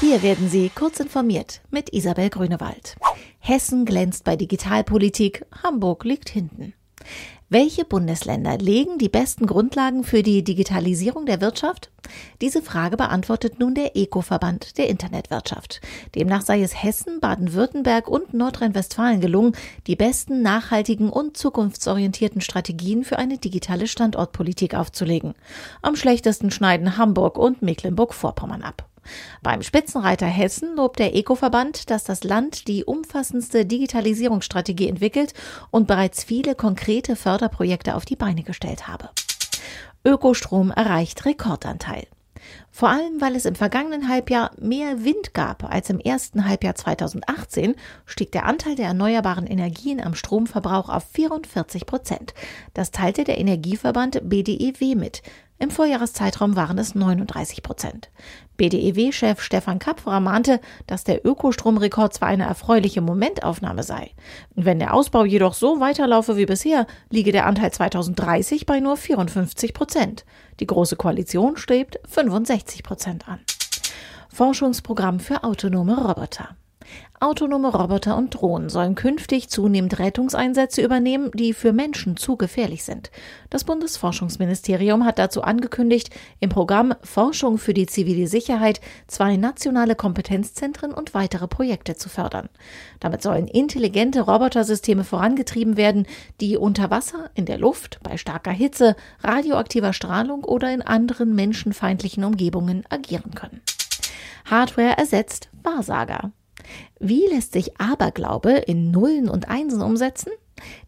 Hier werden Sie kurz informiert mit Isabel Grünewald. Hessen glänzt bei Digitalpolitik, Hamburg liegt hinten. Welche Bundesländer legen die besten Grundlagen für die Digitalisierung der Wirtschaft? Diese Frage beantwortet nun der ECO-Verband der Internetwirtschaft. Demnach sei es Hessen, Baden-Württemberg und Nordrhein-Westfalen gelungen, die besten nachhaltigen und zukunftsorientierten Strategien für eine digitale Standortpolitik aufzulegen. Am schlechtesten schneiden Hamburg und Mecklenburg-Vorpommern ab. Beim Spitzenreiter Hessen lobt der Eco-Verband, dass das Land die umfassendste Digitalisierungsstrategie entwickelt und bereits viele konkrete Förderprojekte auf die Beine gestellt habe. Ökostrom erreicht Rekordanteil. Vor allem, weil es im vergangenen Halbjahr mehr Wind gab als im ersten Halbjahr 2018, stieg der Anteil der erneuerbaren Energien am Stromverbrauch auf 44 Prozent. Das teilte der Energieverband BDEW mit. Im Vorjahreszeitraum waren es 39 Prozent. BDEW-Chef Stefan Kapferer mahnte, dass der Ökostromrekord zwar eine erfreuliche Momentaufnahme sei. Wenn der Ausbau jedoch so weiterlaufe wie bisher, liege der Anteil 2030 bei nur 54 Prozent. Die Große Koalition strebt 65 Prozent an. Forschungsprogramm für autonome Roboter. Autonome Roboter und Drohnen sollen künftig zunehmend Rettungseinsätze übernehmen, die für Menschen zu gefährlich sind. Das Bundesforschungsministerium hat dazu angekündigt, im Programm Forschung für die zivile Sicherheit zwei nationale Kompetenzzentren und weitere Projekte zu fördern. Damit sollen intelligente Robotersysteme vorangetrieben werden, die unter Wasser, in der Luft, bei starker Hitze, radioaktiver Strahlung oder in anderen menschenfeindlichen Umgebungen agieren können. Hardware ersetzt Wahrsager. Wie lässt sich Aberglaube in Nullen und Einsen umsetzen?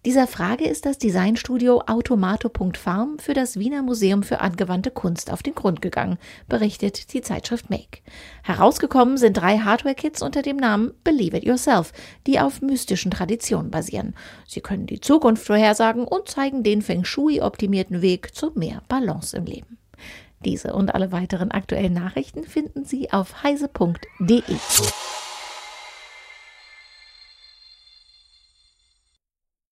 Dieser Frage ist das Designstudio Automato.farm für das Wiener Museum für angewandte Kunst auf den Grund gegangen, berichtet die Zeitschrift Make. Herausgekommen sind drei Hardware-Kits unter dem Namen Believe It Yourself, die auf mystischen Traditionen basieren. Sie können die Zukunft vorhersagen und zeigen den Feng Shui optimierten Weg zu mehr Balance im Leben. Diese und alle weiteren aktuellen Nachrichten finden Sie auf heise.de.